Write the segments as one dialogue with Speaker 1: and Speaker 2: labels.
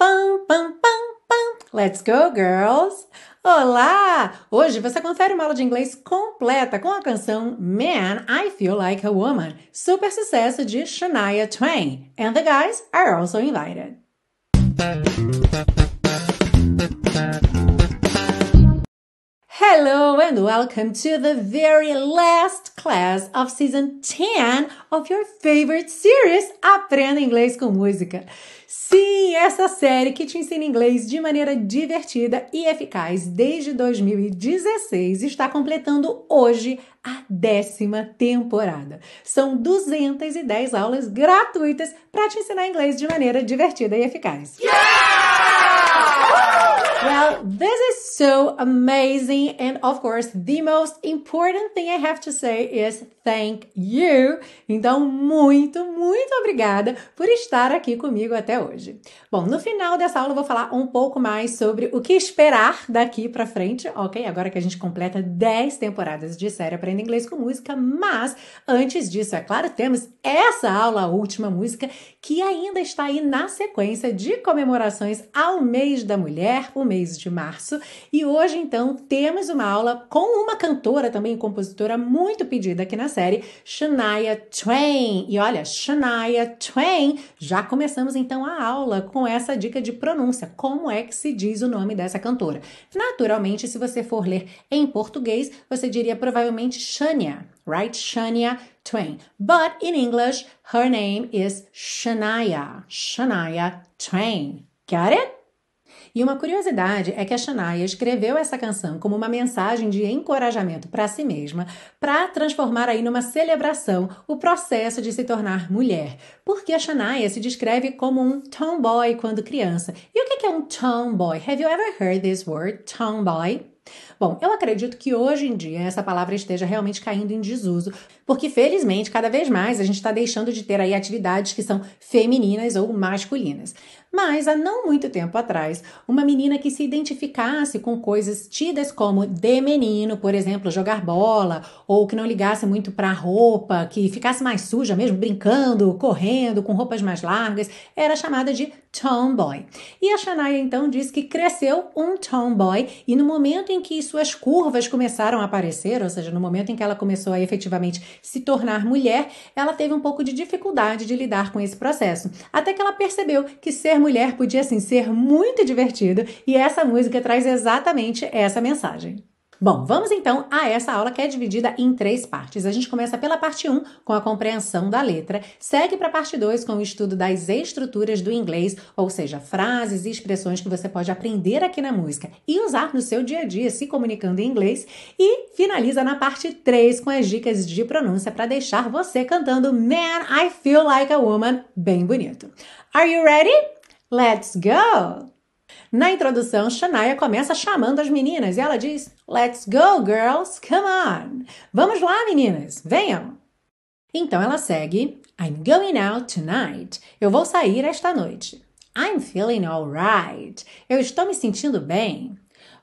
Speaker 1: pam, pam, pam, pam. Let's go, girls! Olá! Hoje você confere uma aula de inglês completa com a canção Man, I Feel Like a Woman, super sucesso de Shania Twain. And the guys are also invited. Hello and welcome to the very last class of season 10 of your favorite series Aprenda Inglês com Música. Sim, essa série que te ensina inglês de maneira divertida e eficaz desde 2016 está completando hoje a décima temporada. São 210 aulas gratuitas para te ensinar inglês de maneira divertida e eficaz. Yeah! Well, this is so amazing. And of course, the most important thing I have to say is thank you. Então, muito, muito obrigada por estar aqui comigo até hoje. Bom, no final dessa aula eu vou falar um pouco mais sobre o que esperar daqui para frente, ok? Agora que a gente completa 10 temporadas de série Aprenda Inglês com Música, mas antes disso, é claro, temos essa aula, a última música, que ainda está aí na sequência de comemorações ao mês da mulher, o mês de março. E hoje, então, temos uma aula com uma cantora também, compositora muito pedida aqui na série, Shania Twain. E olha, Shania Twain, já começamos então a aula com essa dica de pronúncia. Como é que se diz o nome dessa cantora? Naturalmente, se você for ler em português, você diria provavelmente Shania, right? Shania Twain. But in English, her name is Shania. Shania Twain. Got it? E uma curiosidade é que a Shania escreveu essa canção como uma mensagem de encorajamento para si mesma, para transformar aí numa celebração o processo de se tornar mulher. Porque a Shania se descreve como um tomboy quando criança. E o que é um tomboy? Have you ever heard this word, tomboy? Bom, eu acredito que hoje em dia essa palavra esteja realmente caindo em desuso, porque felizmente cada vez mais a gente está deixando de ter aí atividades que são femininas ou masculinas. Mas há não muito tempo atrás, uma menina que se identificasse com coisas tidas como de menino, por exemplo, jogar bola, ou que não ligasse muito para a roupa, que ficasse mais suja mesmo, brincando, correndo, com roupas mais largas, era chamada de tomboy. E a Shania então diz que cresceu um tomboy e no momento em que suas curvas começaram a aparecer, ou seja, no momento em que ela começou a efetivamente se tornar mulher, ela teve um pouco de dificuldade de lidar com esse processo. Até que ela percebeu que ser mulher podia sim ser muito divertido e essa música traz exatamente essa mensagem. Bom, vamos então a essa aula que é dividida em três partes. A gente começa pela parte 1, com a compreensão da letra, segue para a parte 2 com o estudo das estruturas do inglês, ou seja, frases e expressões que você pode aprender aqui na música e usar no seu dia a dia se comunicando em inglês, e finaliza na parte 3 com as dicas de pronúncia para deixar você cantando Man, I Feel Like a Woman bem bonito. Are you ready? Let's go! Na introdução, Shania começa chamando as meninas e ela diz: Let's go, girls, come on! Vamos lá, meninas, venham! Então ela segue: I'm going out tonight. Eu vou sair esta noite. I'm feeling alright. Eu estou me sentindo bem.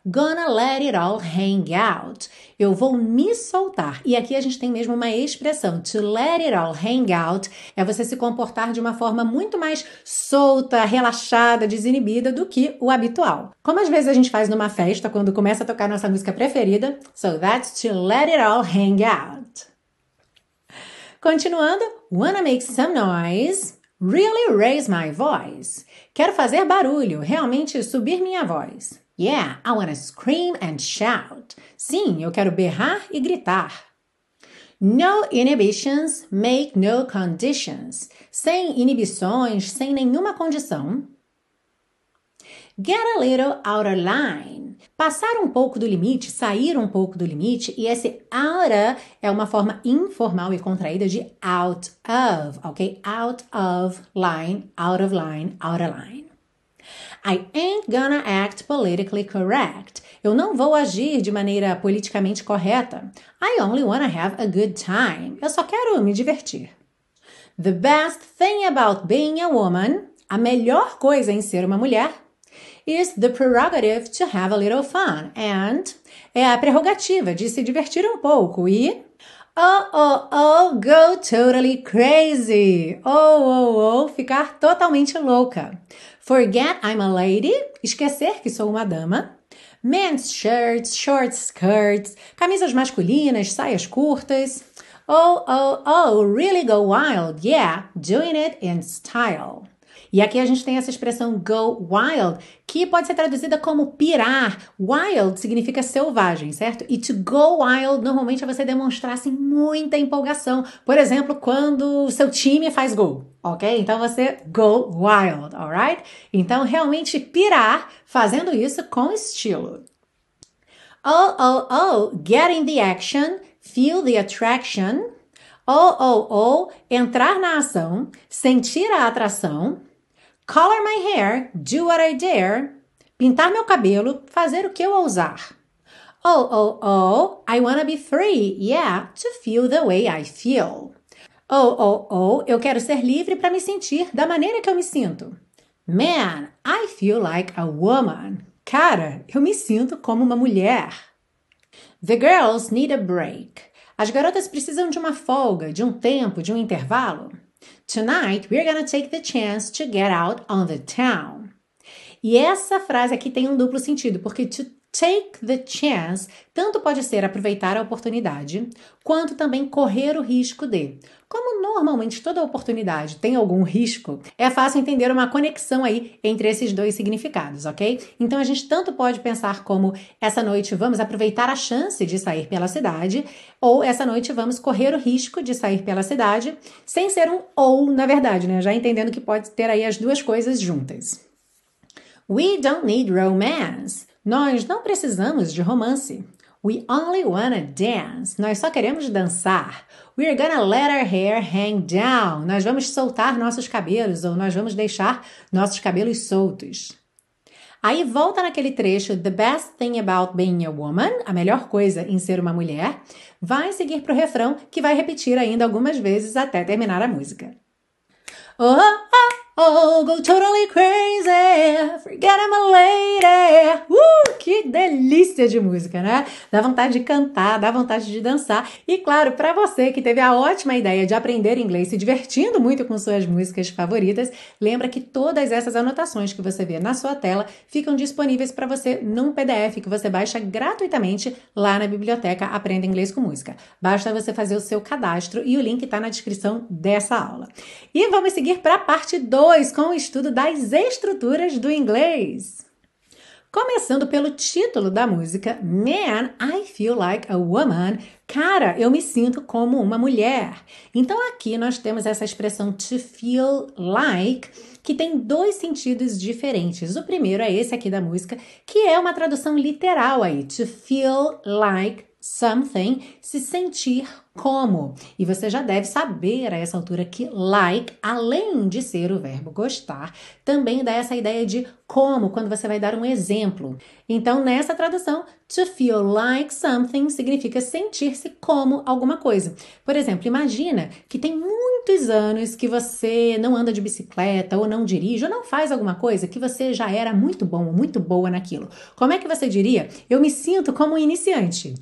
Speaker 1: Gonna let it all hang out. Eu vou me soltar. E aqui a gente tem mesmo uma expressão. To let it all hang out é você se comportar de uma forma muito mais solta, relaxada, desinibida do que o habitual. Como às vezes a gente faz numa festa quando começa a tocar nossa música preferida. So that's to let it all hang out. Continuando, wanna make some noise. Really raise my voice. Quero fazer barulho, realmente subir minha voz. Yeah, I want to scream and shout. Sim, eu quero berrar e gritar. No inhibitions make no conditions. Sem inibições, sem nenhuma condição. Get a little out of line. Passar um pouco do limite, sair um pouco do limite, e esse out é uma forma informal e contraída de out of, ok? Out of line, out of line, out of line. I ain't gonna act politically correct. Eu não vou agir de maneira politicamente correta. I only wanna have a good time. Eu só quero me divertir. The best thing about being a woman, a melhor coisa em ser uma mulher, is the prerogative to have a little fun and é a prerrogativa de se divertir um pouco e Oh, oh, oh, go totally crazy. Oh, oh, oh, ficar totalmente louca. Forget I'm a lady, esquecer que sou uma dama. Men's shirts, short skirts, camisas masculinas, saias curtas. Oh, oh, oh, really go wild. Yeah, doing it in style. E aqui a gente tem essa expressão go wild, que pode ser traduzida como pirar. Wild significa selvagem, certo? E to go wild normalmente é você demonstrar assim, muita empolgação. Por exemplo, quando o seu time faz gol, ok? Então você go wild, alright? Então realmente pirar fazendo isso com estilo. Oh, oh, oh, get in the action, feel the attraction. Oh, oh, oh, entrar na ação, sentir a atração. Color my hair, do what I dare. Pintar meu cabelo, fazer o que eu ousar. Oh, oh, oh, I wanna be free, yeah, to feel the way I feel. Oh, oh, oh, eu quero ser livre para me sentir da maneira que eu me sinto. Man, I feel like a woman. Cara, eu me sinto como uma mulher. The girls need a break. As garotas precisam de uma folga, de um tempo, de um intervalo. Tonight we're gonna take the chance to get out on the town. E essa frase aqui tem um duplo sentido, porque to take the chance tanto pode ser aproveitar a oportunidade, quanto também correr o risco de. Como normalmente toda oportunidade tem algum risco, é fácil entender uma conexão aí entre esses dois significados, ok? Então a gente tanto pode pensar como essa noite vamos aproveitar a chance de sair pela cidade, ou essa noite vamos correr o risco de sair pela cidade, sem ser um ou, na verdade, né? Já entendendo que pode ter aí as duas coisas juntas. We don't need romance. Nós não precisamos de romance. We only wanna dance. Nós só queremos dançar. We're gonna let our hair hang down. Nós vamos soltar nossos cabelos ou nós vamos deixar nossos cabelos soltos. Aí volta naquele trecho The best thing about being a woman, a melhor coisa em ser uma mulher, vai seguir para o refrão que vai repetir ainda algumas vezes até terminar a música. Oh, oh, Oh, go totally crazy, forget I'm a lady. Uh, que delícia de música, né? Dá vontade de cantar, dá vontade de dançar. E claro, para você que teve a ótima ideia de aprender inglês se divertindo muito com suas músicas favoritas, lembra que todas essas anotações que você vê na sua tela ficam disponíveis para você num PDF que você baixa gratuitamente lá na biblioteca Aprenda Inglês com Música. Basta você fazer o seu cadastro e o link está na descrição dessa aula. E vamos seguir para a parte 2 2 com o estudo das estruturas do inglês. Começando pelo título da música Man, I Feel Like a Woman. Cara, eu me sinto como uma mulher. Então aqui nós temos essa expressão to feel like, que tem dois sentidos diferentes. O primeiro é esse aqui da música, que é uma tradução literal aí, to feel like something, se sentir como. E você já deve saber a essa altura que like, além de ser o verbo gostar, também dá essa ideia de como, quando você vai dar um exemplo. Então, nessa tradução, to feel like something significa sentir-se como alguma coisa. Por exemplo, imagina que tem muitos anos que você não anda de bicicleta, ou não dirige, ou não faz alguma coisa que você já era muito bom, muito boa naquilo. Como é que você diria? Eu me sinto como um iniciante.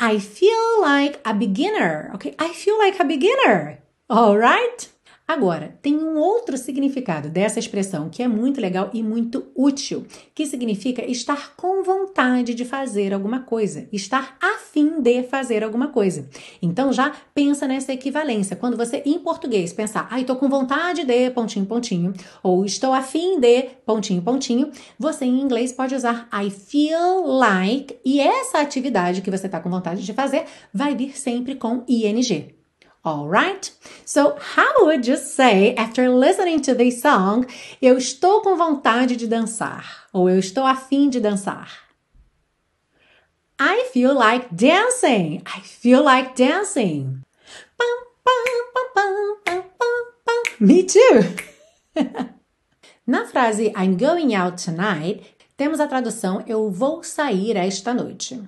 Speaker 1: I feel like a beginner, ok? I feel like a beginner, alright? Agora, tem um outro significado dessa expressão que é muito legal e muito útil, que significa estar com vontade de fazer alguma coisa, estar a fim de fazer alguma coisa. Então já pensa nessa equivalência. Quando você em português pensar, ai, ah, tô com vontade de pontinho pontinho, ou estou a fim de pontinho pontinho, você em inglês pode usar I feel like e essa atividade que você está com vontade de fazer vai vir sempre com ing. All right? So, how would you say after listening to this song, eu estou com vontade de dançar ou eu estou afim de dançar? I feel like dancing. I feel like dancing. Me too. Na frase I'm going out tonight, temos a tradução eu vou sair esta noite.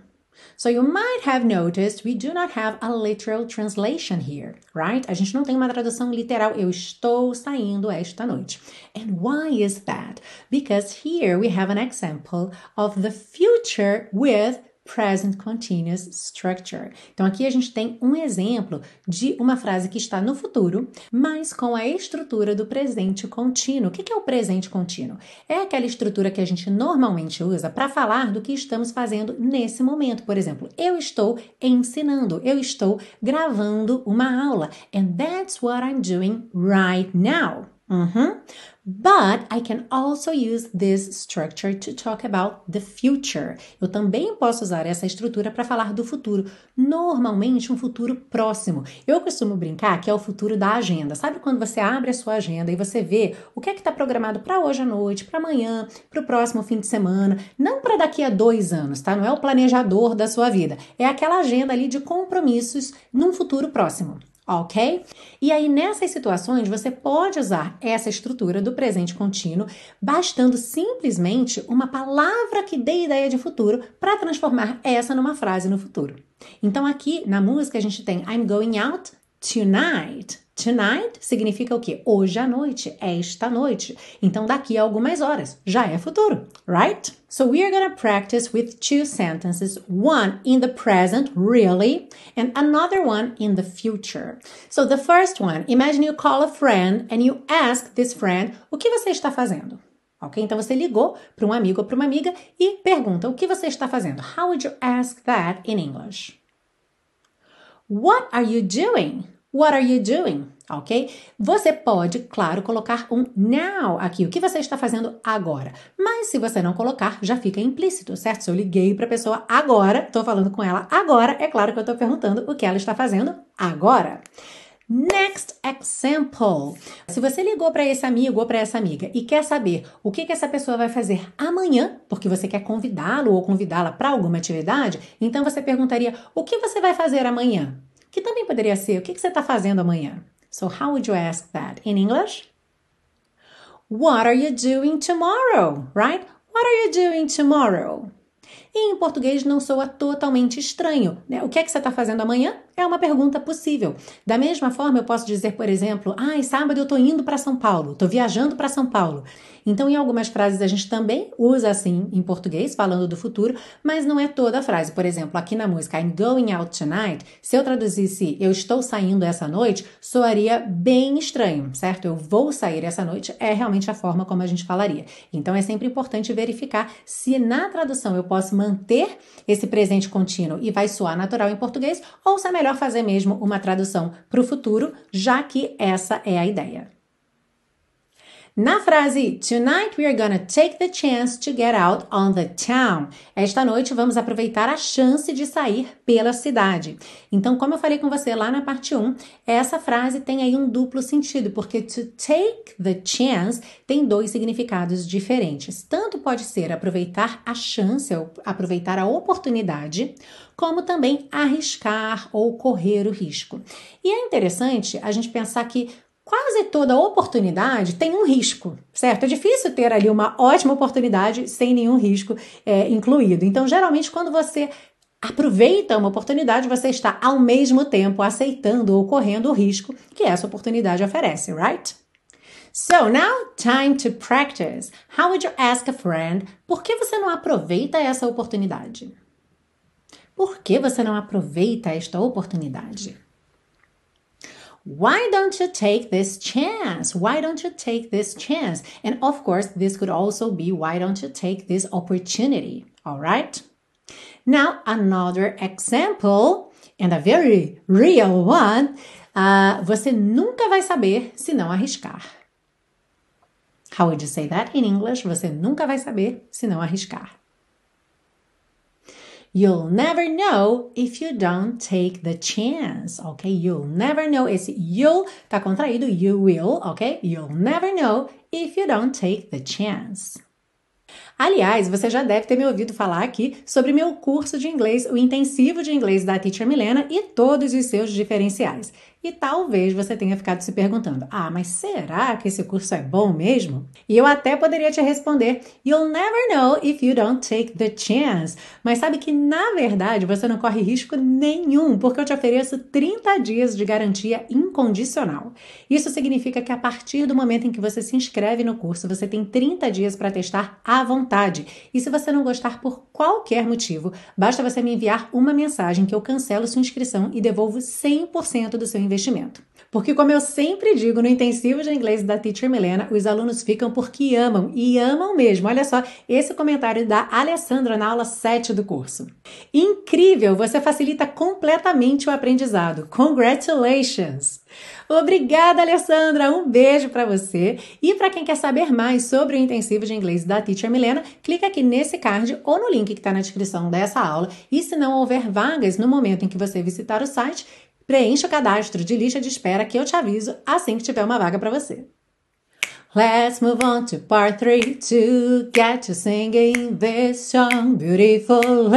Speaker 1: So you might have noticed we do not have a literal translation here, right? A gente não tem uma tradução literal. Eu estou saindo esta noite. And why is that? Because here we have an example of the future with present continuous structure. Então aqui a gente tem um exemplo de uma frase que está no futuro, mas com a estrutura do presente contínuo. O que é o presente contínuo? É aquela estrutura que a gente normalmente usa para falar do que estamos fazendo nesse momento. Por exemplo, eu estou ensinando, eu estou gravando uma aula. And that's what I'm doing right now. Uhum. But I can also use this structure to talk about the future. Eu também posso usar essa estrutura para falar do futuro, normalmente um futuro próximo. Eu costumo brincar que é o futuro da agenda. Sabe quando você abre a sua agenda e você vê o que é que está programado para hoje à noite, para amanhã, para o próximo fim de semana, não para daqui a dois anos, tá? Não é o planejador da sua vida, é aquela agenda ali de compromissos num futuro próximo ok? E aí, nessas situações, você pode usar essa estrutura do presente contínuo, bastando simplesmente uma palavra que dê ideia de futuro para transformar essa numa frase no futuro. Então, aqui na música, a gente tem I'm going out tonight. Tonight significa o quê? Hoje à noite, esta noite. Então, daqui a algumas horas, já é futuro, right? So we are to practice with two sentences, one in the present, really, and another one in the future. So the first one, imagine you call a friend and you ask this friend, o que você está fazendo? Ok? Então você ligou para um amigo ou para uma amiga e pergunta, o que você está fazendo? How would you ask that in English? What are you doing? What are you doing? Ok? Você pode, claro, colocar um now aqui. O que você está fazendo agora? Mas se você não colocar, já fica implícito, certo? Se eu liguei para a pessoa agora, estou falando com ela agora, é claro que eu estou perguntando o que ela está fazendo agora. Next example. Se você ligou para esse amigo ou para essa amiga e quer saber o que, que essa pessoa vai fazer amanhã, porque você quer convidá-lo ou convidá-la para alguma atividade, então você perguntaria: o que você vai fazer amanhã? Que também poderia ser o que, você está fazendo amanhã. So, how would you ask that in English? What are you doing tomorrow? Right? What are you doing tomorrow? E em português não soa totalmente estranho. Né? O que é que você está fazendo amanhã? É uma pergunta possível. Da mesma forma, eu posso dizer, por exemplo, ah, sábado eu estou indo para São Paulo, estou viajando para São Paulo. Então, em algumas frases a gente também usa assim em português, falando do futuro, mas não é toda a frase. Por exemplo, aqui na música I'm going out tonight, se eu traduzisse eu estou saindo essa noite, soaria bem estranho, certo? Eu vou sair essa noite é realmente a forma como a gente falaria. Então, é sempre importante verificar se na tradução eu posso manter esse presente contínuo e vai soar natural em português ou se é melhor fazer mesmo uma tradução para o futuro, já que essa é a ideia. Na frase Tonight we are gonna take the chance to get out on the town. Esta noite vamos aproveitar a chance de sair pela cidade. Então, como eu falei com você lá na parte 1, essa frase tem aí um duplo sentido, porque to take the chance tem dois significados diferentes. Tanto pode ser aproveitar a chance, ou aproveitar a oportunidade, como também arriscar ou correr o risco. E é interessante a gente pensar que quase toda oportunidade tem um risco, certo? É difícil ter ali uma ótima oportunidade sem nenhum risco é, incluído. Então, geralmente, quando você aproveita uma oportunidade, você está ao mesmo tempo aceitando ou correndo o risco que essa oportunidade oferece, right? So now, time to practice. How would you ask a friend? Por que você não aproveita essa oportunidade? Por que você não aproveita esta oportunidade? Why don't you take this chance? Why don't you take this chance? And of course, this could also be why don't you take this opportunity? All right? Now, another example, and a very real one. Uh, você nunca vai saber se não arriscar. How would you say that in English? Você nunca vai saber se não arriscar. You'll never know if you don't take the chance, ok? You'll never know. Esse you'll tá contraído, you will, ok? You'll never know if you don't take the chance. Aliás, você já deve ter me ouvido falar aqui sobre meu curso de inglês, o intensivo de inglês da Teacher Milena e todos os seus diferenciais. E talvez você tenha ficado se perguntando: ah, mas será que esse curso é bom mesmo? E eu até poderia te responder: you'll never know if you don't take the chance. Mas sabe que na verdade você não corre risco nenhum, porque eu te ofereço 30 dias de garantia incondicional. Isso significa que a partir do momento em que você se inscreve no curso, você tem 30 dias para testar à vontade. E se você não gostar por qualquer motivo, basta você me enviar uma mensagem que eu cancelo sua inscrição e devolvo 100% do seu investimento investimento. Porque, como eu sempre digo no intensivo de inglês da Teacher Milena, os alunos ficam porque amam e amam mesmo. Olha só esse comentário da Alessandra na aula 7 do curso. Incrível! Você facilita completamente o aprendizado. Congratulations! Obrigada, Alessandra! Um beijo para você. E para quem quer saber mais sobre o intensivo de inglês da Teacher Milena, clica aqui nesse card ou no link que está na descrição dessa aula. E se não houver vagas no momento em que você visitar o site, Preencha o cadastro de lista de espera que eu te aviso assim que tiver uma vaga para você. Let's move on to part 3 to get you singing this song beautifully.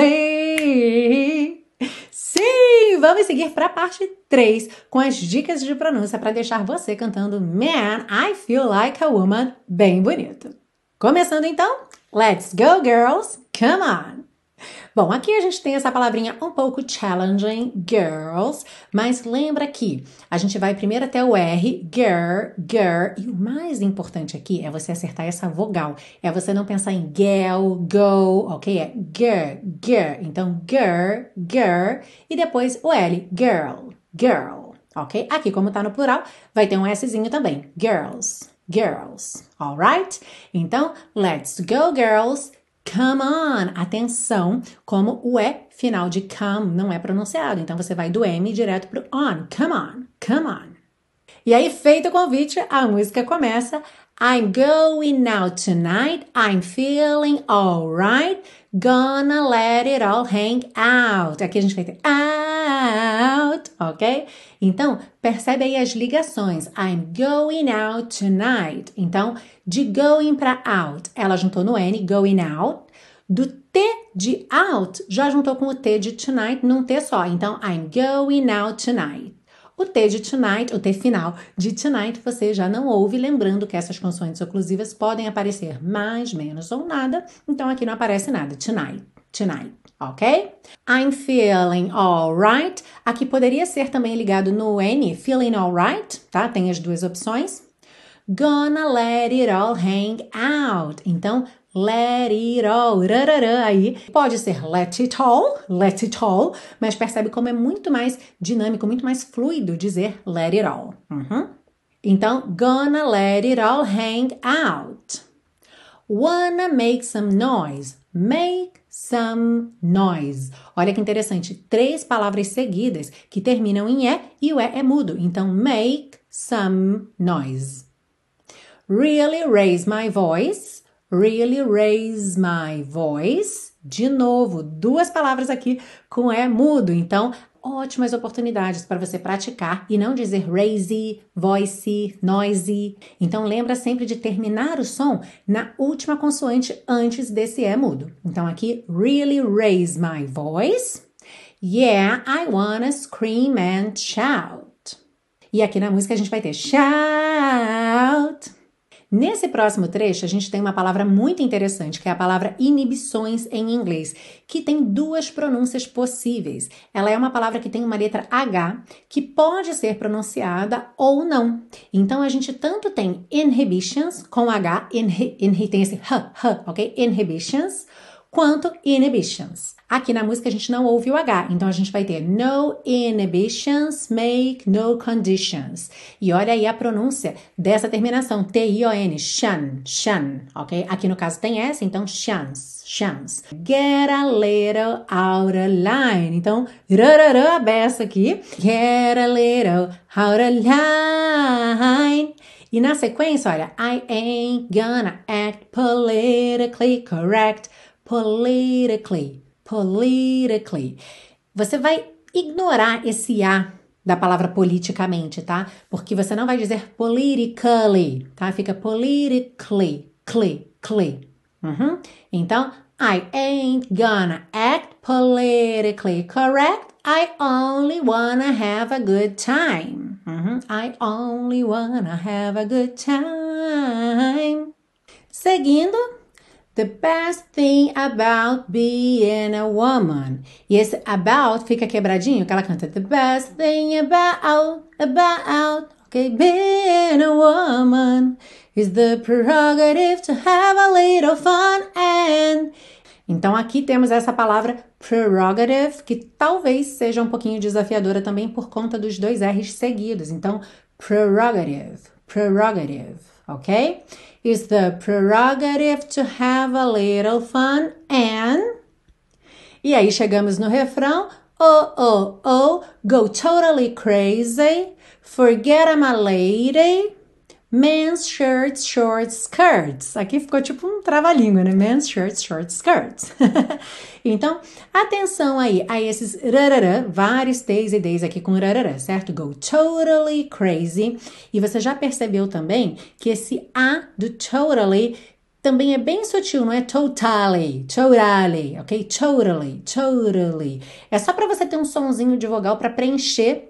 Speaker 1: Sim, vamos seguir para a parte 3 com as dicas de pronúncia para deixar você cantando Man, I Feel Like a Woman bem bonito. Começando então, let's go girls, come on! Bom, aqui a gente tem essa palavrinha um pouco challenging, girls, mas lembra que a gente vai primeiro até o R, girl, girl, e o mais importante aqui é você acertar essa vogal. É você não pensar em girl, go, ok? É girl, girl. Então, girl, girl, e depois o L, girl, girl, ok? Aqui, como tá no plural, vai ter um Szinho também, girls, girls, alright? Então, let's go, girls. Come on! Atenção, como o E final de come não é pronunciado. Então você vai do M direto pro on. Come on, come on. E aí, feito o convite, a música começa. I'm going out tonight. I'm feeling alright. Gonna let it all hang out. Aqui a gente vai ter out, ok? Então, percebe aí as ligações. I'm going out tonight. Então, de going para out, ela juntou no N, going out. Do T de out, já juntou com o T de tonight num T só. Então, I'm going out tonight. O T de tonight, o T final de tonight, você já não ouve, lembrando que essas consoantes oclusivas podem aparecer mais, menos ou nada, então aqui não aparece nada. Tonight, tonight, ok? I'm feeling alright. Aqui poderia ser também ligado no N, feeling alright, tá? Tem as duas opções. Gonna let it all hang out. Então, let it all, aí pode ser let it all, let it all, mas percebe como é muito mais dinâmico, muito mais fluido dizer let it all. Uhum. Então, gonna let it all hang out. Wanna make some noise. Make some noise. Olha que interessante, três palavras seguidas que terminam em E e o E é mudo. Então, make some noise. Really raise my voice really raise my voice. De novo, duas palavras aqui com é mudo. Então, ótimas oportunidades para você praticar e não dizer raise, voice, noisy. Então, lembra sempre de terminar o som na última consoante antes desse é mudo. Então, aqui, really raise my voice. Yeah, I wanna scream and shout. E aqui na música a gente vai ter shout. Nesse próximo trecho, a gente tem uma palavra muito interessante, que é a palavra inibições em inglês, que tem duas pronúncias possíveis. Ela é uma palavra que tem uma letra H, que pode ser pronunciada ou não. Então, a gente tanto tem inhibitions, com H, inhi, inhi, tem esse H, H, ok? Inhibitions, quanto inhibitions. Aqui na música a gente não ouve o H, então a gente vai ter no inhibitions make no conditions. E olha aí a pronúncia dessa terminação, T-I-O-N, shan, shan, ok? Aqui no caso tem S, então chance. Get a little out of line. Então, a beça aqui. Get a little out of line. E na sequência, olha, I ain't gonna act politically correct politically, politically. Você vai ignorar esse A da palavra politicamente, tá? Porque você não vai dizer politically, tá? Fica politically, cly, cly. Uhum. Então, I ain't gonna act politically correct I only wanna have a good time. Uhum. I only wanna have a good time. Seguindo, the best thing about being a woman. E esse about fica quebradinho, que ela canta the best thing about, about, okay, being a woman is the prerogative to have a little fun and então aqui temos essa palavra prerogative, que talvez seja um pouquinho desafiadora também por conta dos dois R's seguidos. Então, prerogative, prerogative, ok? Is the prerogative to have a little fun and. E aí chegamos no refrão. Oh, oh, oh, go totally crazy. Forget I'm a lady. Men's shirts, short skirts. Aqui ficou tipo um trava-língua, né? Men's shirts, short skirts. então, atenção aí a esses rarará, vários T's e D's aqui com rarará, certo? Go totally crazy. E você já percebeu também que esse A do totally também é bem sutil, não é totally, totally, ok? Totally, totally. É só para você ter um sonzinho de vogal para preencher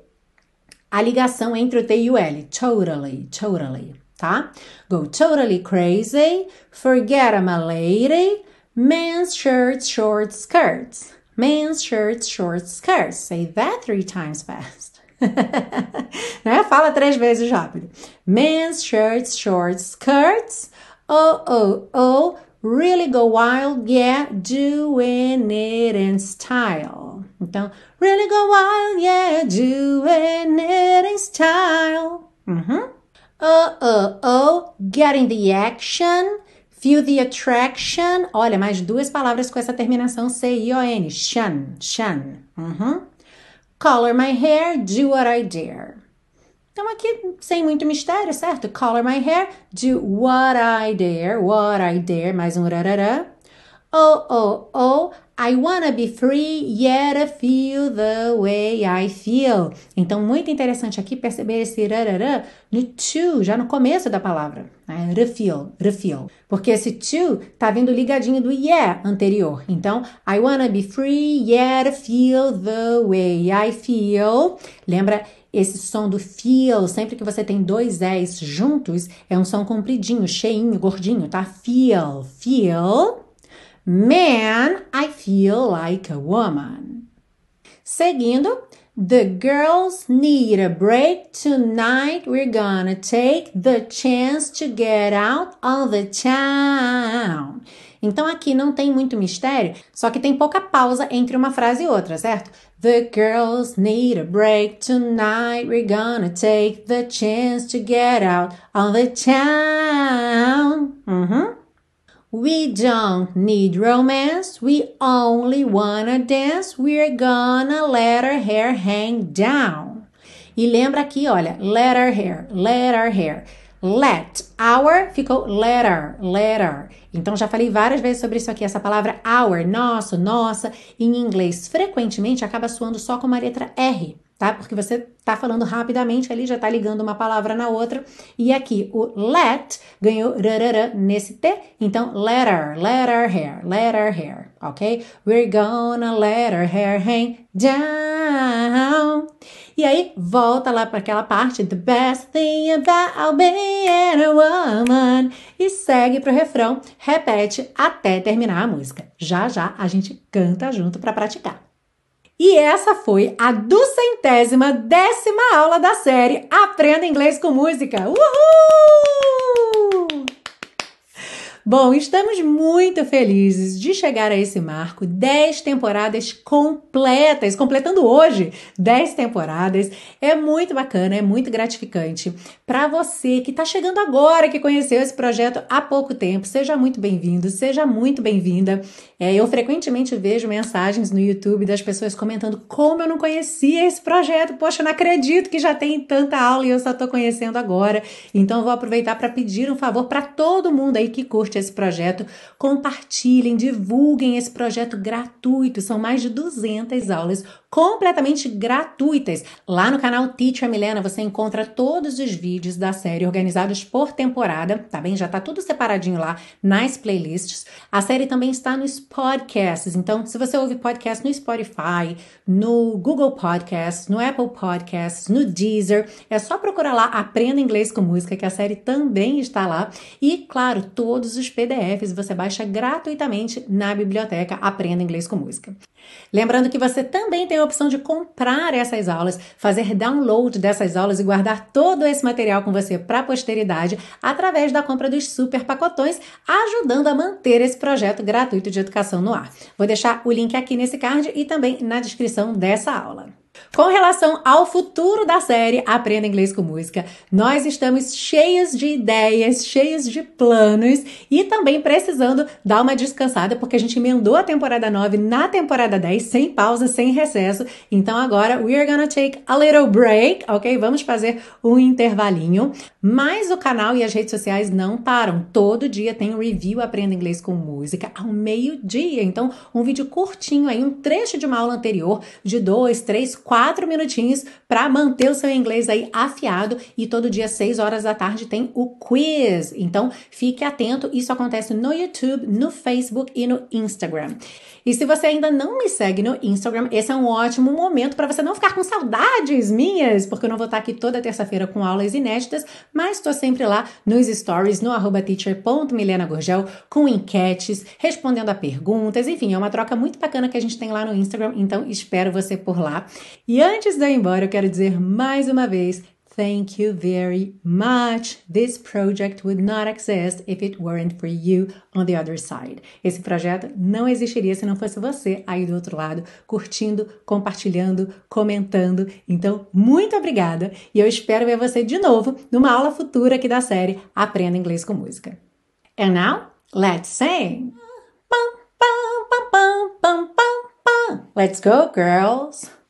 Speaker 1: a ligação entre o T e o L. Totally, totally, tá? Go totally crazy, forget I'm a lady, men's shirts, short skirts. Men's shirts, short skirts. Say that three times fast. né? Fala três vezes rápido. Men's shirts, short skirts. Oh, oh, oh. Really go wild, yeah, doing it in style. Então, really go wild, yeah, doing it in style. Mm-hmm. Oh, oh, oh, getting the action, feel the attraction. Olha, mais duas palavras com essa terminação C-I-O-N. Shun, shun. Mm-hmm. Color my hair, do what I dare. Então, aqui, sem muito mistério, certo? Color my hair, do what I dare, what I dare, mais um rarará. Oh, oh, oh, I wanna be free, yet I feel the way I feel. Então, muito interessante aqui perceber esse rarará no to, já no começo da palavra. Né? Refeel, refeel. Porque esse to tá vindo ligadinho do yeah anterior. Então, I wanna be free, yet I feel the way I feel. Lembra esse som do feel, sempre que você tem dois S juntos, é um som compridinho, cheinho, gordinho, tá? Feel, feel. Man, I feel like a woman. Seguindo, The girls need a break tonight. We're gonna take the chance to get out of the town. Então aqui não tem muito mistério, só que tem pouca pausa entre uma frase e outra, certo? The girls need a break tonight. We're gonna take the chance to get out of the town. Uhum. We don't need romance. We only wanna dance. We're gonna let our hair hang down. E lembra aqui, olha, let our hair, let our hair. Let. Our ficou letter, letter. Então já falei várias vezes sobre isso aqui. Essa palavra our, nosso, nossa, em inglês frequentemente acaba soando só com uma letra R, tá? Porque você tá falando rapidamente ali, já tá ligando uma palavra na outra. E aqui o let ganhou rarara nesse T. Então letter, letter hair, letter hair, ok? We're gonna let our hair hang down. E aí volta lá para aquela parte the best thing about being a woman e segue pro refrão, repete até terminar a música. Já já a gente canta junto para praticar. E essa foi a duzentésima décima aula da série Aprenda Inglês com Música. Uhul! Bom, estamos muito felizes de chegar a esse marco, 10 temporadas completas, completando hoje 10 temporadas. É muito bacana, é muito gratificante. Para você que está chegando agora, que conheceu esse projeto há pouco tempo, seja muito bem-vindo, seja muito bem-vinda. É, eu frequentemente vejo mensagens no YouTube das pessoas comentando como eu não conhecia esse projeto. Poxa, não acredito que já tem tanta aula e eu só estou conhecendo agora. Então, vou aproveitar para pedir um favor para todo mundo aí que curte esse projeto, compartilhem, divulguem esse projeto gratuito. São mais de 200 aulas completamente gratuitas. Lá no canal Teacher Milena você encontra todos os vídeos da série organizados por temporada, tá bem? Já tá tudo separadinho lá nas playlists. A série também está nos podcasts. Então, se você ouve podcast no Spotify, no Google Podcasts, no Apple Podcasts, no Deezer, é só procurar lá Aprenda Inglês com Música, que a série também está lá. E, claro, todos os PDFs você baixa gratuitamente na biblioteca Aprenda Inglês com Música. Lembrando que você também tem a opção de comprar essas aulas, fazer download dessas aulas e guardar todo esse material com você para a posteridade através da compra dos super pacotões, ajudando a manter esse projeto gratuito de educação no ar. Vou deixar o link aqui nesse card e também na descrição dessa aula. Com relação ao futuro da série Aprenda Inglês com Música, nós estamos cheios de ideias, cheios de planos e também precisando dar uma descansada, porque a gente emendou a temporada 9 na temporada 10, sem pausa, sem recesso. Então agora we're gonna take a little break, ok? Vamos fazer um intervalinho. Mas o canal e as redes sociais não param. Todo dia tem review Aprenda Inglês com Música ao meio-dia. Então, um vídeo curtinho aí, um trecho de uma aula anterior de dois, três, quatro minutinhos para manter o seu inglês aí afiado e todo dia, 6 horas da tarde, tem o quiz. Então, fique atento, isso acontece no YouTube, no Facebook e no Instagram. E se você ainda não me segue no Instagram, esse é um ótimo momento para você não ficar com saudades minhas, porque eu não vou estar aqui toda terça-feira com aulas inéditas, mas estou sempre lá nos stories, no arroba teacher.milenagorgel, com enquetes, respondendo a perguntas, enfim, é uma troca muito bacana que a gente tem lá no Instagram, então espero você por lá. E antes de eu ir embora, eu quero dizer mais uma vez Thank you very much. This project would not exist if it weren't for you on the other side. Esse projeto não existiria se não fosse você aí do outro lado, curtindo, compartilhando, comentando. Então, muito obrigada e eu espero ver você de novo numa aula futura aqui da série Aprenda Inglês com Música. And now, let's sing. Let's go, girls.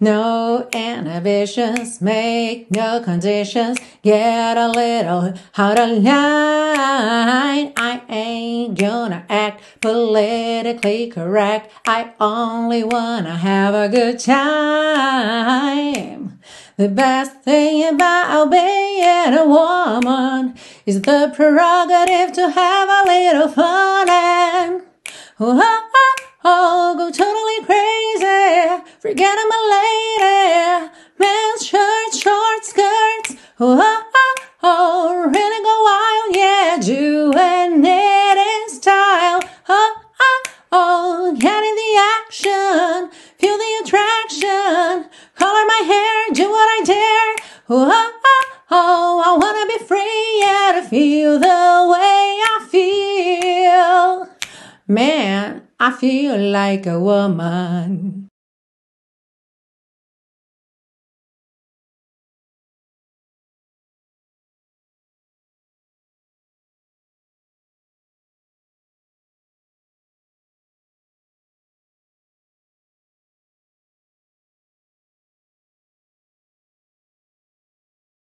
Speaker 1: no inhibitions, make no conditions, get a little out of line. I ain't gonna act politically correct. I only wanna have a good time. The best thing about being a woman is the prerogative to have a little fun and oh, oh, oh. Forget I'm a lady. Men's shirts, short skirts. Oh, oh, oh, oh, really go wild, yeah. Doing it in style. Oh, oh, oh, getting the action. Feel the attraction. Color my hair, do what I dare. Oh, oh, oh, I wanna be free, yeah, to feel the way I feel. Man, I feel like a woman.